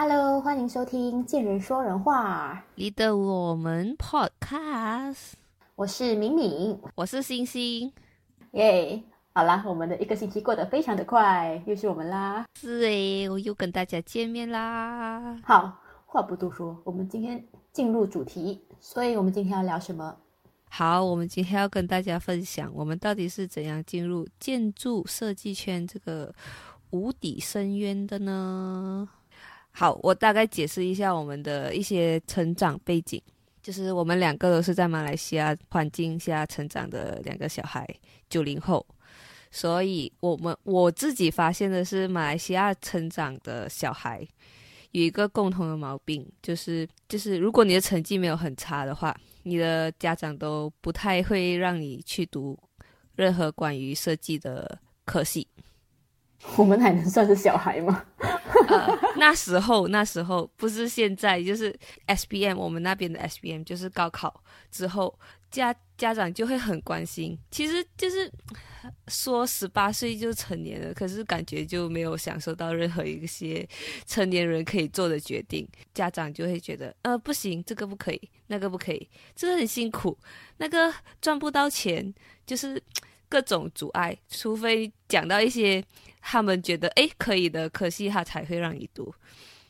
Hello，欢迎收听《见人说人话》，你的我们 Podcast，我是敏敏，我是星星，耶！好啦，我们的一个星期过得非常的快，又是我们啦。是诶，我又跟大家见面啦。好，话不多说，我们今天进入主题，所以我们今天要聊什么？好，我们今天要跟大家分享，我们到底是怎样进入建筑设计圈这个无底深渊的呢？好，我大概解释一下我们的一些成长背景，就是我们两个都是在马来西亚环境下成长的两个小孩，九零后，所以我们我自己发现的是，马来西亚成长的小孩有一个共同的毛病，就是就是如果你的成绩没有很差的话，你的家长都不太会让你去读任何关于设计的科系。我们还能算是小孩吗？那时候那时候不是现在，就是 S B M 我们那边的 S B M 就是高考之后，家家长就会很关心。其实就是说十八岁就成年了，可是感觉就没有享受到任何一些成年人可以做的决定。家长就会觉得，呃，不行，这个不可以，那个不可以，这个很辛苦，那个赚不到钱，就是各种阻碍。除非讲到一些。他们觉得诶可以的，可惜他才会让你读。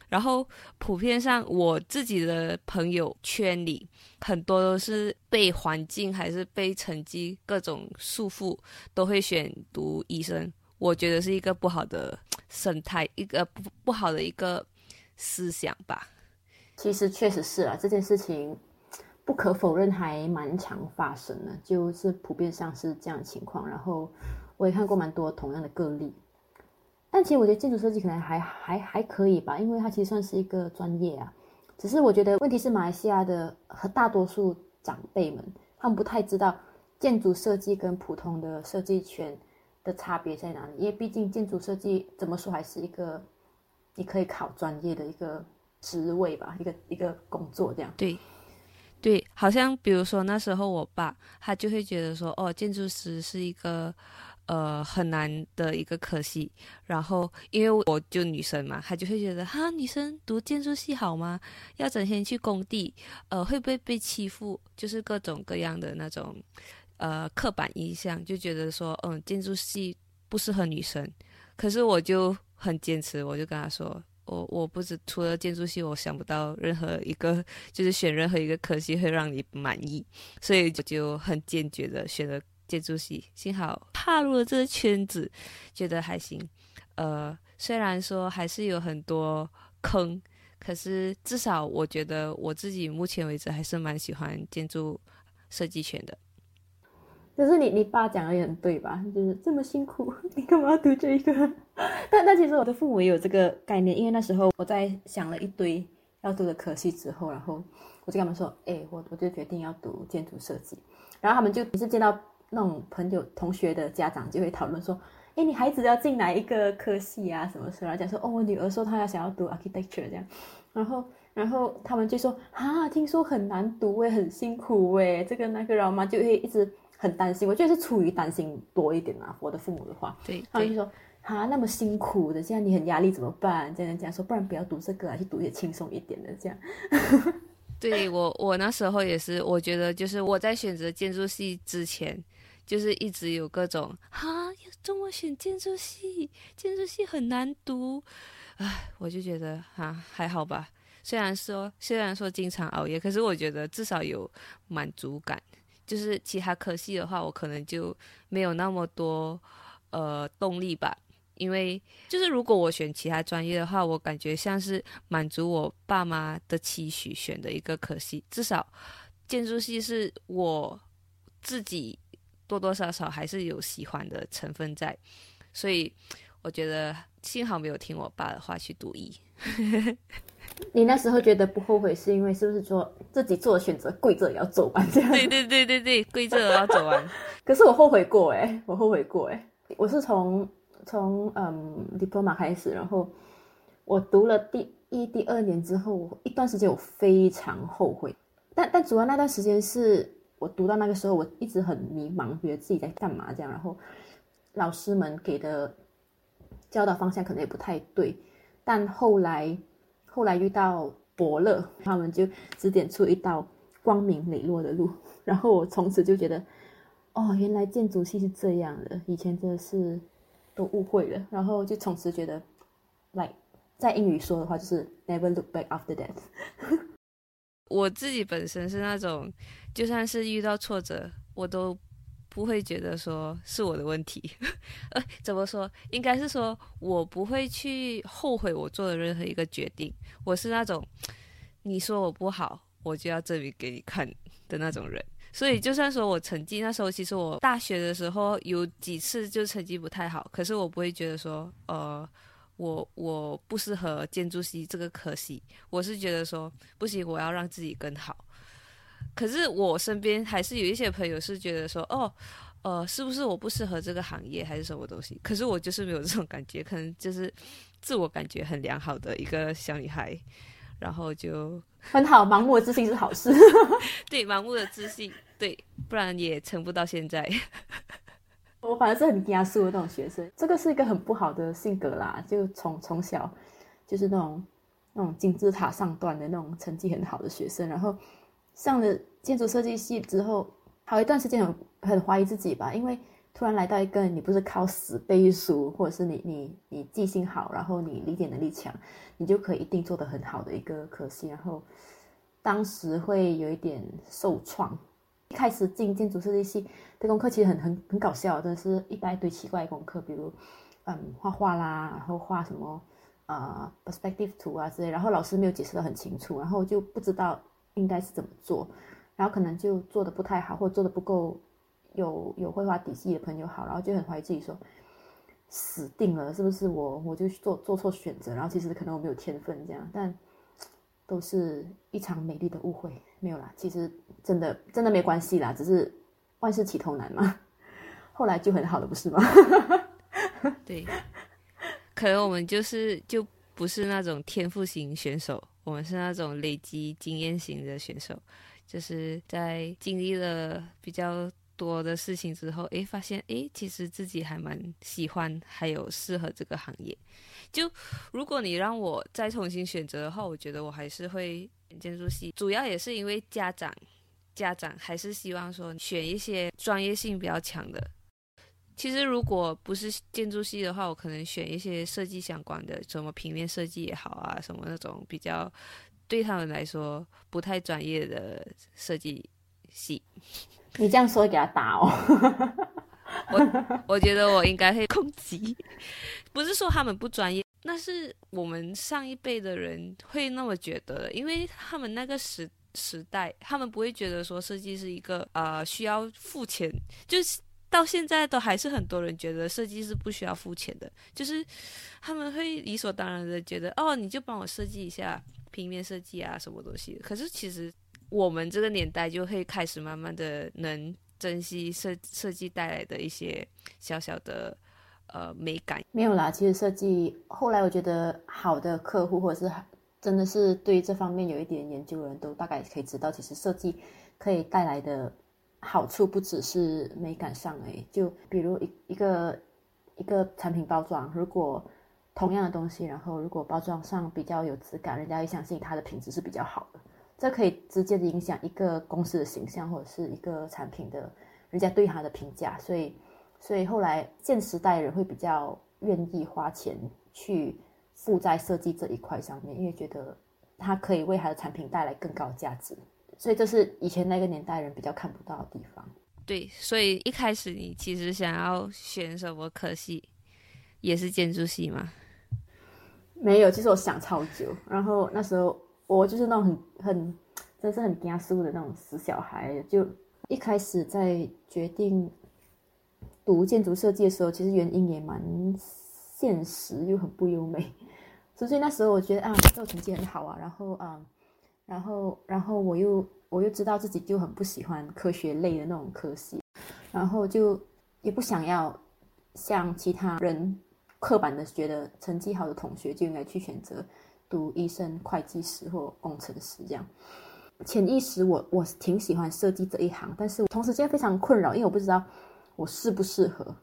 然后普遍上，我自己的朋友圈里很多都是被环境还是被成绩各种束缚，都会选读医生。我觉得是一个不好的生态，一个不不好的一个思想吧。其实确实是啊，这件事情不可否认还蛮常发生的，就是普遍上是这样情况。然后我也看过蛮多同样的个例。但其实我觉得建筑设计可能还还还可以吧，因为它其实算是一个专业啊。只是我觉得问题是马来西亚的和大多数长辈们，他们不太知道建筑设计跟普通的设计圈的差别在哪里。因为毕竟建筑设计怎么说还是一个你可以考专业的一个职位吧，一个一个工作这样。对，对，好像比如说那时候我爸他就会觉得说，哦，建筑师是一个。呃，很难的一个科系。然后，因为我就女生嘛，她就会觉得哈，女生读建筑系好吗？要整天去工地，呃，会不会被欺负？就是各种各样的那种呃刻板印象，就觉得说，嗯，建筑系不适合女生。可是我就很坚持，我就跟她说，我我不止除了建筑系，我想不到任何一个就是选任何一个科系会让你满意，所以我就很坚决的选了。建筑系，幸好踏入了这个圈子，觉得还行。呃，虽然说还是有很多坑，可是至少我觉得我自己目前为止还是蛮喜欢建筑设计圈的。就是你你爸讲的也很对吧？就是这么辛苦，你干嘛要读这个？但但其实我的父母也有这个概念，因为那时候我在想了一堆要读的科系之后，然后我就跟他们说：“哎，我我就决定要读建筑设计。”然后他们就只是见到。那种朋友、同学的家长就会讨论说：“哎，你孩子要进哪一个科系啊？什么时候？”讲说：“哦，我女儿说她要想要读 architecture 这样。”然后，然后他们就说：“啊，听说很难读诶，很辛苦诶，这个那个。”然后妈就会一直很担心。我觉得是出于担心多一点啊。我的父母的话，对，他们就说：“啊，那么辛苦的，这样你很压力怎么办？”这样这样说，不然不要读这个啊，去读一些轻松一点的这样。对我，我那时候也是，我觉得就是我在选择建筑系之前。就是一直有各种哈，要怎么选建筑系？建筑系很难读，唉，我就觉得哈还好吧。虽然说虽然说经常熬夜，可是我觉得至少有满足感。就是其他科系的话，我可能就没有那么多呃动力吧。因为就是如果我选其他专业的话，我感觉像是满足我爸妈的期许选的一个科系。至少建筑系是我自己。多多少少还是有喜欢的成分在，所以我觉得幸好没有听我爸的话去读医。你那时候觉得不后悔，是因为是不是说自己做的选择跪着也要走完这样？对对对对对，跪着也要走完。可是我后悔过哎，我后悔过哎，我是从从嗯 diploma 开始，然后我读了第一、第二年之后，一段时间我非常后悔，但但主要那段时间是。我读到那个时候，我一直很迷茫，觉得自己在干嘛这样。然后老师们给的教导方向可能也不太对，但后来后来遇到伯乐，他们就指点出一道光明磊落的路，然后我从此就觉得，哦，原来建筑系是这样的，以前真的是都误会了，然后就从此觉得，like 在英语说的话就是 never look back after that。我自己本身是那种，就算是遇到挫折，我都不会觉得说是我的问题。呃，怎么说？应该是说我不会去后悔我做的任何一个决定。我是那种，你说我不好，我就要证明给你看的那种人。所以，就算说我成绩那时候，其实我大学的时候有几次就成绩不太好，可是我不会觉得说，呃。我我不适合建筑系这个科系，我是觉得说不行，我要让自己更好。可是我身边还是有一些朋友是觉得说，哦，呃，是不是我不适合这个行业，还是什么东西？可是我就是没有这种感觉，可能就是自我感觉很良好的一个小女孩，然后就很好，盲目的自信是好事。对，盲目的自信，对，不然也撑不到现在。我反正是很严肃的那种学生，这个是一个很不好的性格啦。就从从小就是那种那种金字塔上端的那种成绩很好的学生，然后上了建筑设计系之后，好一段时间很很怀疑自己吧，因为突然来到一个你不是靠死背书，或者是你你你记性好，然后你理解能力强，你就可以一定做得很好的一个科系，然后当时会有一点受创。一开始进建筑设计系的功课其实很很很搞笑，真的是一大堆奇怪的功课，比如，嗯，画画啦，然后画什么，呃，perspective 图啊之类，然后老师没有解释的很清楚，然后就不知道应该是怎么做，然后可能就做的不太好，或做的不够有有绘画底细的朋友好，然后就很怀疑自己说，死定了，是不是我我就做做错选择，然后其实可能我没有天分这样，但。都是一场美丽的误会，没有啦。其实真的真的没关系啦，只是万事起头难嘛。后来就很好了，不是吗？对，可能我们就是就不是那种天赋型选手，我们是那种累积经验型的选手，就是在经历了比较。多的事情之后，诶，发现诶，其实自己还蛮喜欢，还有适合这个行业。就如果你让我再重新选择的话，我觉得我还是会建筑系。主要也是因为家长，家长还是希望说选一些专业性比较强的。其实如果不是建筑系的话，我可能选一些设计相关的，什么平面设计也好啊，什么那种比较对他们来说不太专业的设计系。你这样说给他打哦，我 我觉得我应该会攻击，不是说他们不专业，那是我们上一辈的人会那么觉得，因为他们那个时时代，他们不会觉得说设计是一个呃需要付钱，就是到现在都还是很多人觉得设计是不需要付钱的，就是他们会理所当然的觉得哦，你就帮我设计一下平面设计啊什么东西，可是其实。我们这个年代就会开始慢慢的能珍惜设设计带来的一些小小的呃美感。没有啦，其实设计后来我觉得好的客户或者是真的是对这方面有一点研究的人都大概可以知道，其实设计可以带来的好处不只是美感上诶，就比如一一个一个产品包装，如果同样的东西，然后如果包装上比较有质感，人家也相信它的品质是比较好的。这可以直接的影响一个公司的形象，或者是一个产品的人家对它的评价。所以，所以后来现时代人会比较愿意花钱去付在设计这一块上面，因为觉得它可以为他的产品带来更高价值。所以这是以前那个年代人比较看不到的地方。对，所以一开始你其实想要选什么科系，也是建筑系吗？没有，其实我想超久，然后那时候。我就是那种很很，真是很严肃的那种死小孩。就一开始在决定读建筑设计的时候，其实原因也蛮现实又很不优美。所以那时候我觉得啊，这成绩很好啊，然后啊，然后然后我又我又知道自己就很不喜欢科学类的那种科系，然后就也不想要像其他人刻板的觉得成绩好的同学就应该去选择。读医生、会计师或工程师这样，潜意识我我挺喜欢设计这一行，但是同时间非常困扰，因为我不知道我适不适合。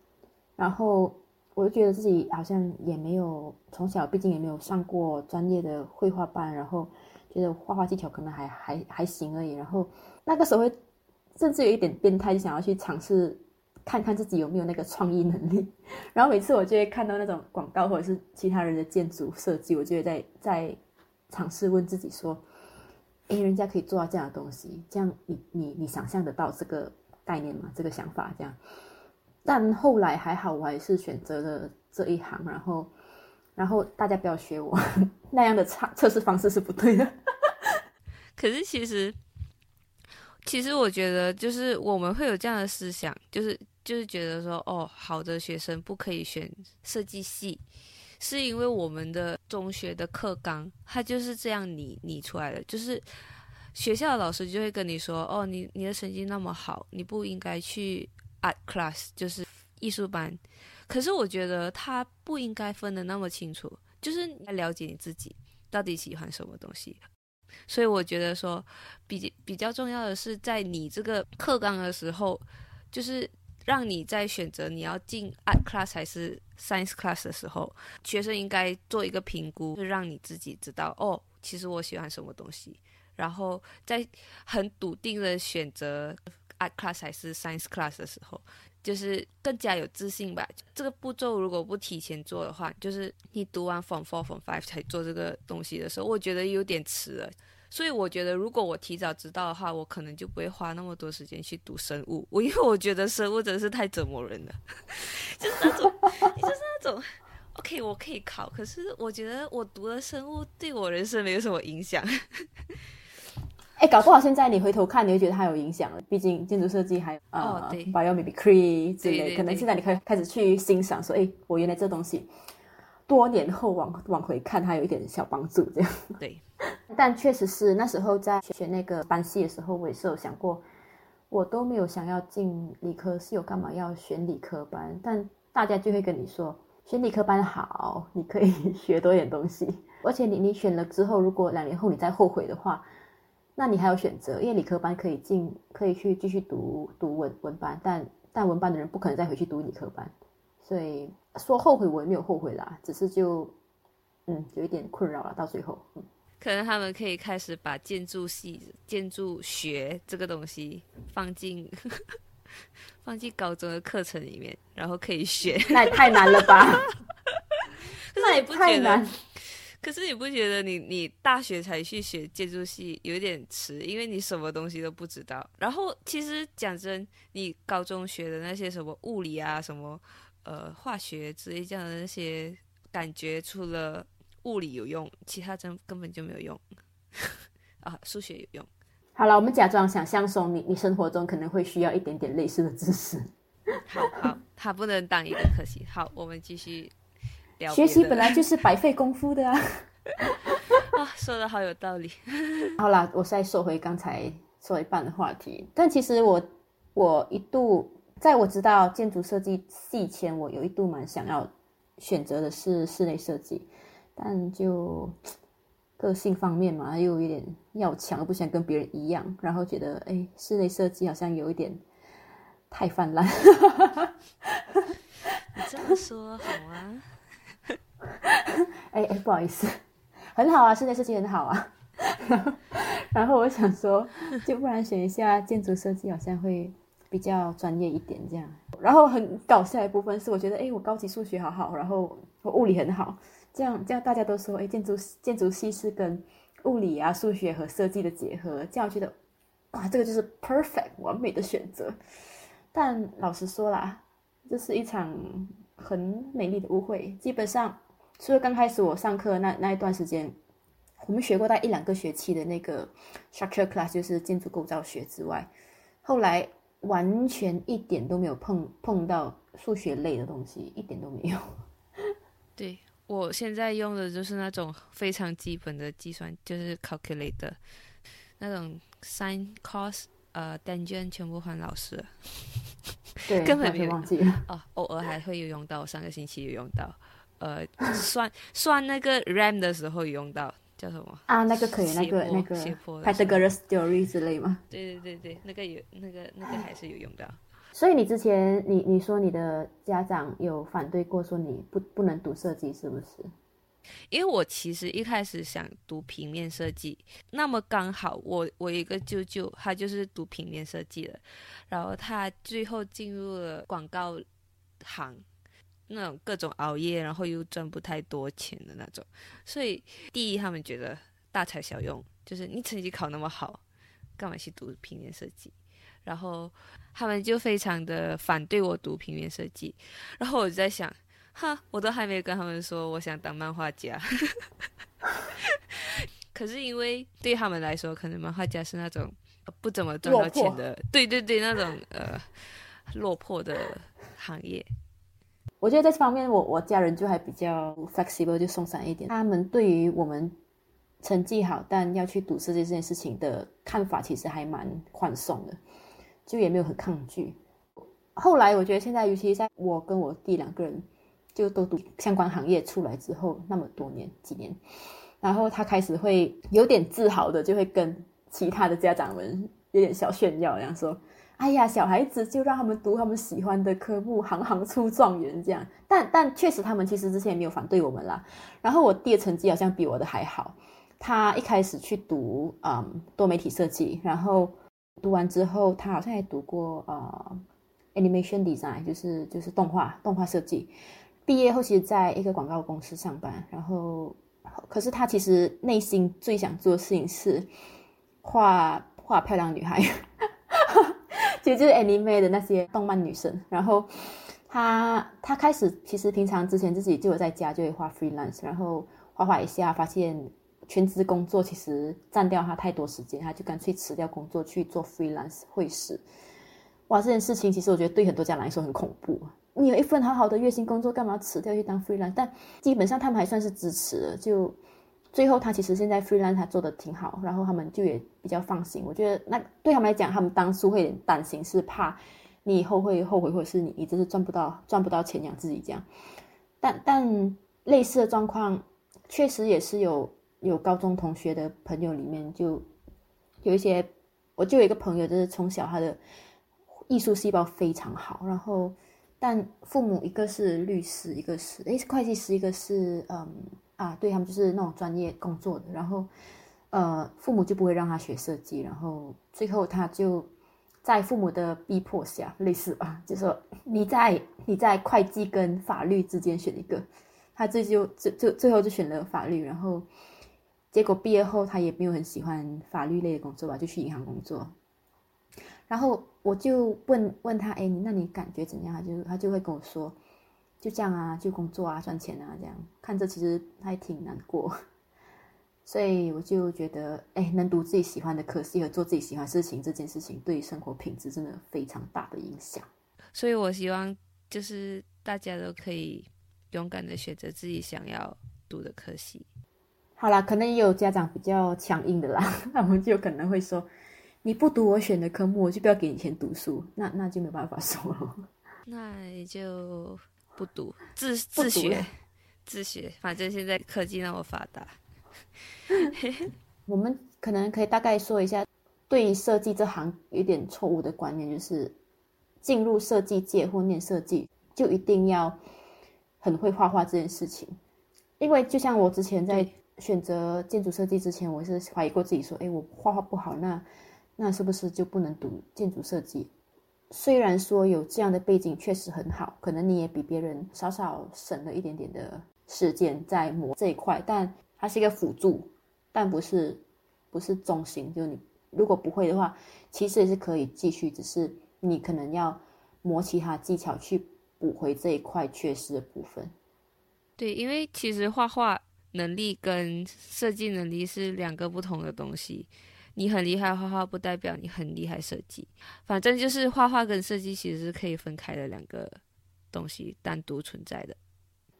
然后我就觉得自己好像也没有从小，毕竟也没有上过专业的绘画班，然后觉得画画技巧可能还还还行而已。然后那个时候会甚至有一点变态，就想要去尝试看看自己有没有那个创意能力。然后每次我就会看到那种广告或者是其他人的建筑设计，我就会在在尝试问自己说：“诶，人家可以做到这样的东西，这样你你你想象得到这个概念吗？这个想法这样？”但后来还好，我还是选择了这一行。然后，然后大家不要学我 那样的测测试方式是不对的。可是其实，其实我觉得就是我们会有这样的思想，就是就是觉得说，哦，好的学生不可以选设计系，是因为我们的中学的课纲它就是这样拟拟出来的，就是学校的老师就会跟你说，哦，你你的成绩那么好，你不应该去。Art class 就是艺术班，可是我觉得他不应该分的那么清楚，就是你要了解你自己到底喜欢什么东西。所以我觉得说，比比较重要的是，在你这个课纲的时候，就是让你在选择你要进 art class 还是 science class 的时候，学生应该做一个评估，就让你自己知道哦，其实我喜欢什么东西，然后再很笃定的选择。Class 还是 science class 的时候，就是更加有自信吧。这个步骤如果不提前做的话，就是你读完 form four form five 才做这个东西的时候，我觉得有点迟了。所以我觉得，如果我提早知道的话，我可能就不会花那么多时间去读生物。我因为我觉得生物真的是太折磨人了，就是那种，就是那种，OK，我可以考，可是我觉得我读了生物对我人生没有什么影响。哎，搞不好现在你回头看，你会觉得它有影响了。毕竟建筑设计还有呃，biomimicry 之类，可能现在你可以开始去欣赏，说，哎，我原来这东西，多年后往往回看，它有一点小帮助，这样。对。但确实是那时候在选那个班系的时候，我也是有想过，我都没有想要进理科系，我干嘛要选理科班？但大家就会跟你说，选理科班好，你可以 学多点东西，而且你你选了之后，如果两年后你再后悔的话。那你还有选择，因为理科班可以进，可以去继续读读文文班，但但文班的人不可能再回去读理科班，所以说后悔我也没有后悔啦，只是就嗯有一点困扰了，到最后，嗯，可能他们可以开始把建筑系、建筑学这个东西放进 放进高中的课程里面，然后可以学，那也太难了吧？那也不太难。可是你不觉得你你大学才去学建筑系有点迟，因为你什么东西都不知道。然后其实讲真，你高中学的那些什么物理啊、什么呃化学之类这样的那些，感觉除了物理有用，其他真根本就没有用啊。数学有用。好了，我们假装想象说你你生活中可能会需要一点点类似的知识。好好，它不能当一个可惜。好，我们继续。学习本来就是白费功夫的啊！啊，说的好有道理。好啦，我再说回刚才说一半的话题。但其实我我一度在我知道建筑设计系前，我有一度蛮想要选择的是室内设计，但就个性方面嘛，又有点要强，不想跟别人一样，然后觉得哎，室内设计好像有一点太泛滥。你这么说好啊？哎哎，不好意思，很好啊，室内设计很好啊。然后我想说，就不然选一下建筑设计，好像会比较专业一点这样。然后很搞笑的部分是，我觉得哎，我高级数学好好，然后我物理很好，这样这样大家都说哎，建筑建筑系是跟物理啊、数学和设计的结合，这样我觉得哇，这个就是 perfect 完美的选择。但老实说啦，这是一场很美丽的误会，基本上。除了刚开始我上课那那一段时间，我们学过大概一两个学期的那个 structure class，就是建筑构造学之外，后来完全一点都没有碰碰到数学类的东西，一点都没有。对我现在用的就是那种非常基本的计算，就是 calculator，那种 sin cos 呃 tangent 全部换老师，对，根本没有忘记了哦，偶尔还会有用到，上个星期有用到。呃，算 算那个 RAM 的时候用到叫什么啊？那个可以，那个那个 Pythagoras theory 之类吗？对对对对，那个有那个那个还是有用到。所以你之前你你说你的家长有反对过，说你不不能读设计，是不是？因为我其实一开始想读平面设计，那么刚好我我一个舅舅他就是读平面设计的，然后他最后进入了广告行，那种各种熬夜，然后又赚不太多钱的那种。所以第一，他们觉得大材小用，就是你成绩考那么好，干嘛去读平面设计？然后他们就非常的反对我读平面设计，然后我就在想。哈，我都还没跟他们说我想当漫画家，可是因为对他们来说，可能漫画家是那种不怎么赚到钱的，对对对，那种呃落魄的行业。我觉得在这方面，我我家人就还比较 flexible，就松散一点。他们对于我们成绩好但要去读设计这件事情的看法，其实还蛮宽松的，就也没有很抗拒。后来我觉得现在，尤其在我跟我弟两个人。就都读相关行业出来之后，那么多年几年，然后他开始会有点自豪的，就会跟其他的家长们有点小炫耀，这样说：“哎呀，小孩子就让他们读他们喜欢的科目，行行出状元。”这样，但但确实他们其实之前也没有反对我们啦。然后我弟的成绩好像比我的还好，他一开始去读嗯多媒体设计，然后读完之后，他好像还读过呃 animation design，就是就是动画动画设计。毕业后，其实在一个广告公司上班，然后，可是他其实内心最想做的事情是画画漂亮女孩，其实就是 anime 的那些动漫女生。然后她她开始其实平常之前自己就有在家就会画 freelance，然后画画一下，发现全职工作其实占掉他太多时间，他就干脆辞掉工作去做 freelance 会师。哇，这件事情其实我觉得对很多家长来说很恐怖。你有一份好好的月薪工作，干嘛辞掉去当 freelance？但基本上他们还算是支持的。就最后他其实现在 freelance 他做的挺好，然后他们就也比较放心。我觉得那对他们来讲，他们当初会担心，是怕你以后会后悔，或者是你你真是赚不到赚不到钱养自己这样。但但类似的状况确实也是有有高中同学的朋友里面就有一些，我就有一个朋友，就是从小他的艺术细胞非常好，然后。但父母一个是律师，一个是诶会计师，一个是嗯啊，对他们就是那种专业工作的。然后呃，父母就不会让他学设计，然后最后他就在父母的逼迫下，类似吧，就说你在你在会计跟法律之间选一个，他这就最最最后就选了法律。然后结果毕业后他也没有很喜欢法律类的工作吧，就去银行工作。然后我就问问他，哎，那你感觉怎样？他就他就会跟我说，就这样啊，就工作啊，赚钱啊，这样看着其实还挺难过。所以我就觉得，哎，能读自己喜欢的科系和做自己喜欢事情，这件事情对生活品质真的非常大的影响。所以我希望就是大家都可以勇敢的选择自己想要读的科系。好啦，可能也有家长比较强硬的啦，那我们就可能会说。你不读我选的科目，我就不要给你钱读书，那那就没办法说了。那也就不读，自自学，自学。反正现在科技那么发达，我们可能可以大概说一下，对于设计这行有点错误的观念，就是进入设计界或念设计就一定要很会画画这件事情。因为就像我之前在选择建筑设计之前，我是怀疑过自己说，哎，我画画不好，那。那是不是就不能读建筑设计？虽然说有这样的背景确实很好，可能你也比别人少少省了一点点的时间在磨这一块，但它是一个辅助，但不是不是中心。就你如果不会的话，其实也是可以继续，只是你可能要磨其他技巧去补回这一块缺失的部分。对，因为其实画画能力跟设计能力是两个不同的东西。你很厉害画画，不代表你很厉害设计。反正就是画画跟设计其实是可以分开的两个东西，单独存在的。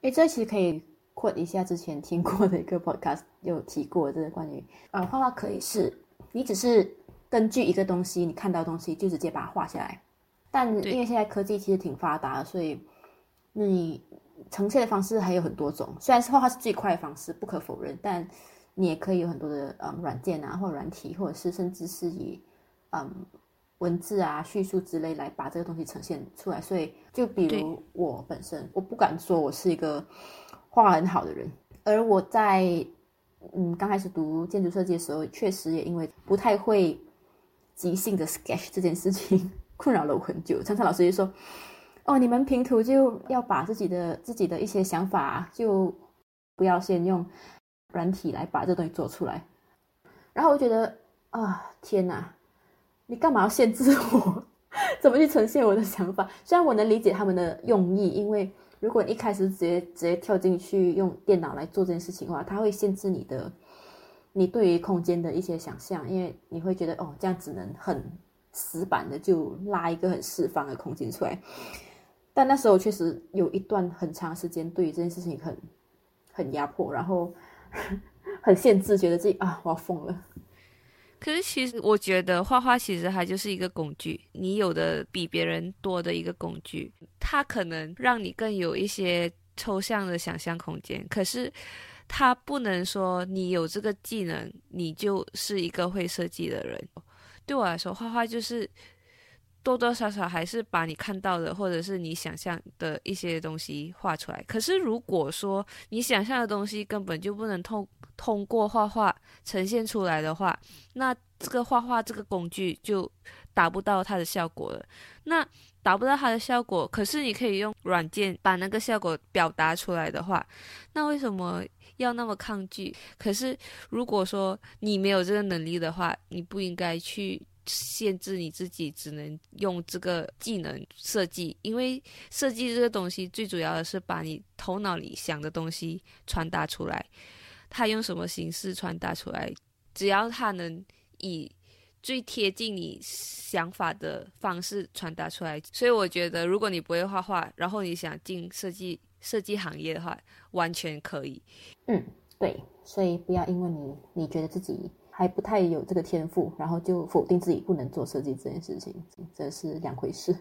诶，这其实可以 quote 一下之前听过的一个 podcast，有提过这个关于呃画画可以是，你只是根据一个东西，你看到东西就直接把它画下来。但因为现在科技其实挺发达，所以你呈现的方式还有很多种。虽然是画画是最快的方式，不可否认，但你也可以有很多的嗯软件啊，或软体，或者是甚至是以嗯文字啊、叙述之类来把这个东西呈现出来。所以，就比如我本身，我不敢说我是一个画很好的人，而我在嗯刚开始读建筑设计的时候，确实也因为不太会即兴的 sketch 这件事情困扰了我很久。常常老师就说：“哦，你们平图就要把自己的自己的一些想法，就不要先用软体来把这东西做出来。”然后我觉得啊，天哪！你干嘛要限制我？怎么去呈现我的想法？虽然我能理解他们的用意，因为如果一开始直接直接跳进去用电脑来做这件事情的话，它会限制你的你对于空间的一些想象，因为你会觉得哦，这样只能很死板的就拉一个很释放的空间出来。但那时候确实有一段很长时间对于这件事情很很压迫，然后很限制，觉得自己啊，我要疯了。可是其实我觉得画画其实它就是一个工具，你有的比别人多的一个工具，它可能让你更有一些抽象的想象空间。可是它不能说你有这个技能，你就是一个会设计的人。对我来说，画画就是多多少少还是把你看到的或者是你想象的一些东西画出来。可是如果说你想象的东西根本就不能通。通过画画呈现出来的话，那这个画画这个工具就达不到它的效果了。那达不到它的效果，可是你可以用软件把那个效果表达出来的话，那为什么要那么抗拒？可是如果说你没有这个能力的话，你不应该去限制你自己，只能用这个技能设计，因为设计这个东西最主要的是把你头脑里想的东西传达出来。他用什么形式传达出来？只要他能以最贴近你想法的方式传达出来，所以我觉得，如果你不会画画，然后你想进设计设计行业的话，完全可以。嗯，对，所以不要因为你你觉得自己还不太有这个天赋，然后就否定自己不能做设计这件事情，这是两回事。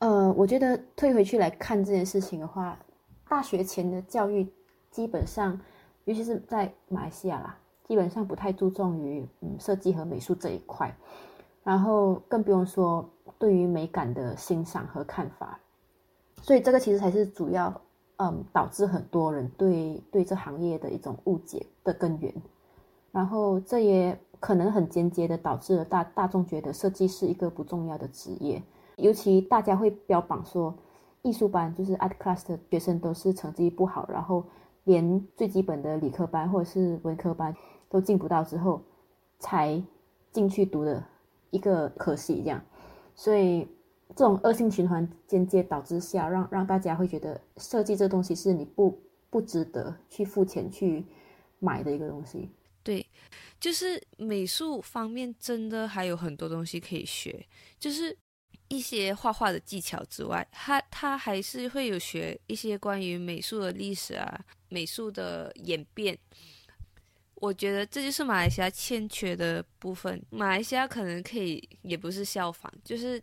呃，我觉得退回去来看这件事情的话，大学前的教育基本上。尤其是在马来西亚啦，基本上不太注重于嗯设计和美术这一块，然后更不用说对于美感的欣赏和看法，所以这个其实才是主要嗯导致很多人对对这行业的一种误解的根源，然后这也可能很间接的导致了大大众觉得设计是一个不重要的职业，尤其大家会标榜说艺术班就是 art class 的学生都是成绩不好，然后。连最基本的理科班或者是文科班都进不到之后，才进去读的一个可惜这样，所以这种恶性循环间接导致下，让让大家会觉得设计这东西是你不不值得去付钱去买的一个东西。对，就是美术方面真的还有很多东西可以学，就是。一些画画的技巧之外，他他还是会有学一些关于美术的历史啊，美术的演变。我觉得这就是马来西亚欠缺的部分。马来西亚可能可以，也不是效仿，就是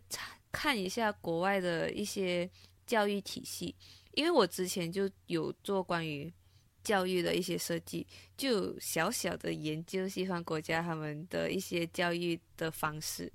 看一下国外的一些教育体系。因为我之前就有做关于教育的一些设计，就小小的研究西方国家他们的一些教育的方式。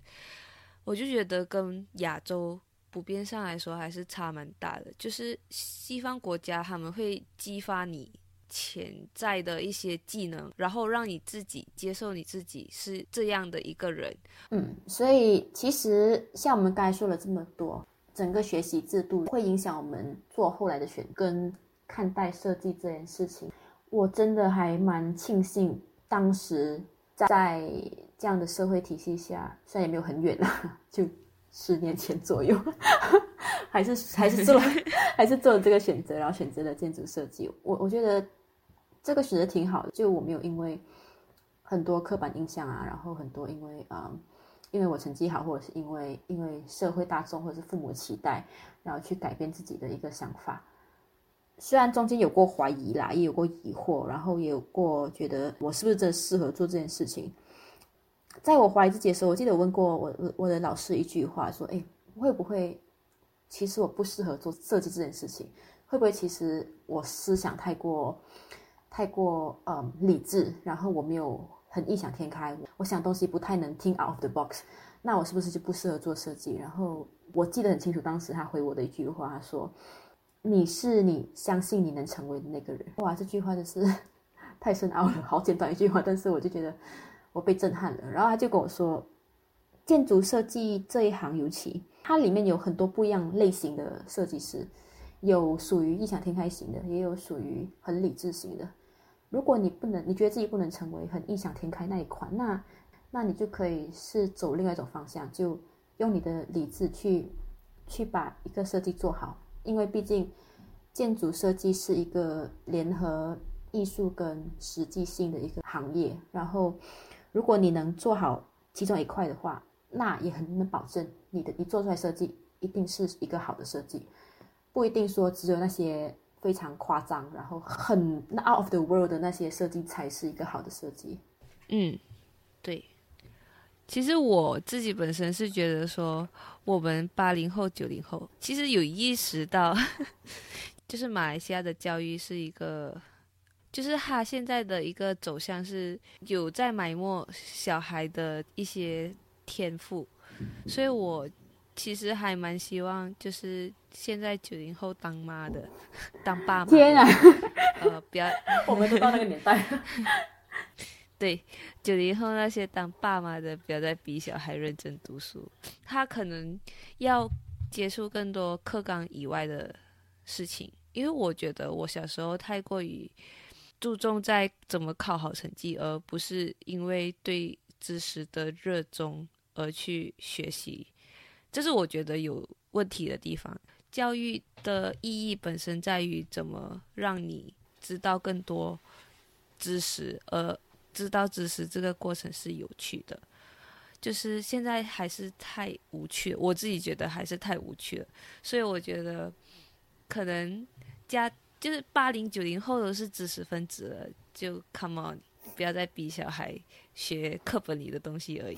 我就觉得跟亚洲普遍上来说还是差蛮大的，就是西方国家他们会激发你潜在的一些技能，然后让你自己接受你自己是这样的一个人。嗯，所以其实像我们刚才说了这么多，整个学习制度会影响我们做后来的选跟看待设计这件事情。我真的还蛮庆幸当时在。这样的社会体系下，虽然也没有很远啊，就十年前左右，还是还是做了，还是做了这个选择，然后选择了建筑设计。我我觉得这个选择挺好的，就我没有因为很多刻板印象啊，然后很多因为啊，因为我成绩好，或者是因为因为社会大众或者是父母期待，然后去改变自己的一个想法。虽然中间有过怀疑啦，也有过疑惑，然后也有过觉得我是不是真的适合做这件事情。在我怀疑自己的时候，我记得我问过我我的老师一句话，说：“哎，会不会其实我不适合做设计这件事情？会不会其实我思想太过太过呃理智，然后我没有很异想天开，我想东西不太能听 out of the box。那我是不是就不适合做设计？然后我记得很清楚，当时他回我的一句话，他说：“你是你相信你能成为的那个人。”哇，这句话真是 太深奥了，好简短一句话，但是我就觉得我被震撼了。然后他就跟我说，建筑设计这一行尤其，它里面有很多不一样类型的设计师，有属于异想天开型的，也有属于很理智型的。如果你不能，你觉得自己不能成为很异想天开那一款，那那你就可以是走另外一种方向，就用你的理智去去把一个设计做好。因为毕竟建筑设计是一个联合艺术跟实际性的一个行业。然后，如果你能做好其中一块的话，那也很能保证你的你做出来设计一定是一个好的设计。不一定说只有那些非常夸张，然后很 out of the world 的那些设计才是一个好的设计。嗯，对。其实我自己本身是觉得说，我们八零后、九零后其实有意识到，就是马来西亚的教育是一个，就是他现在的一个走向是有在埋没小孩的一些天赋，所以我其实还蛮希望，就是现在九零后当妈的、当爸妈，天啊，呃，不要，我们都到那个年代。对，九零后那些当爸妈的，不要再逼小孩认真读书。他可能要接触更多课纲以外的事情，因为我觉得我小时候太过于注重在怎么考好成绩，而不是因为对知识的热衷而去学习。这是我觉得有问题的地方。教育的意义本身在于怎么让你知道更多知识，而知道知识这个过程是有趣的，就是现在还是太无趣，我自己觉得还是太无趣了。所以我觉得，可能家就是八零九零后都是知识分子了，就 come on，不要再逼小孩学课本里的东西而已，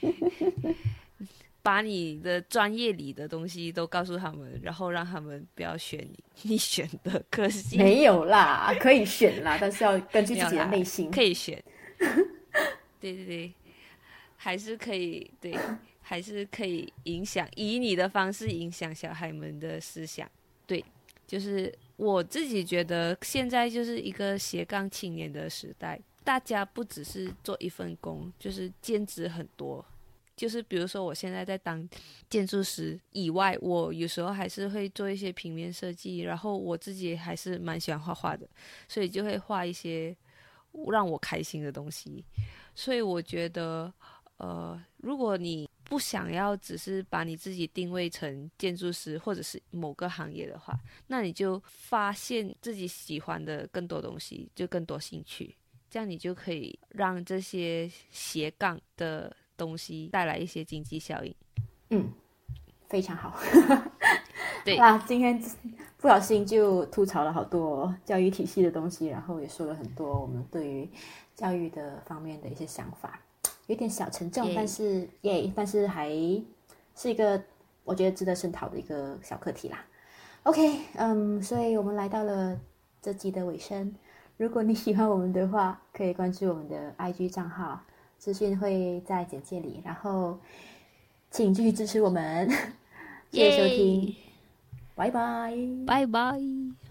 把你的专业里的东西都告诉他们，然后让他们不要选你 你选的科系。没有啦，可以选啦，但是要根据自己的内心可以选。对对对，还是可以对，还是可以影响，以你的方式影响小孩们的思想。对，就是我自己觉得现在就是一个斜杠青年的时代，大家不只是做一份工，就是兼职很多。就是比如说我现在在当建筑师以外，我有时候还是会做一些平面设计，然后我自己还是蛮喜欢画画的，所以就会画一些。让我开心的东西，所以我觉得，呃，如果你不想要只是把你自己定位成建筑师或者是某个行业的话，那你就发现自己喜欢的更多东西，就更多兴趣，这样你就可以让这些斜杠的东西带来一些经济效应。嗯，非常好。对啊，今天不小心就吐槽了好多教育体系的东西，然后也说了很多我们对于教育的方面的一些想法，有点小沉重，但是耶，但是还是一个我觉得值得深讨的一个小课题啦。OK，嗯，所以我们来到了这集的尾声。如果你喜欢我们的话，可以关注我们的 IG 账号，资讯会在简介里。然后，请继续支持我们，谢谢收听。拜拜，拜拜。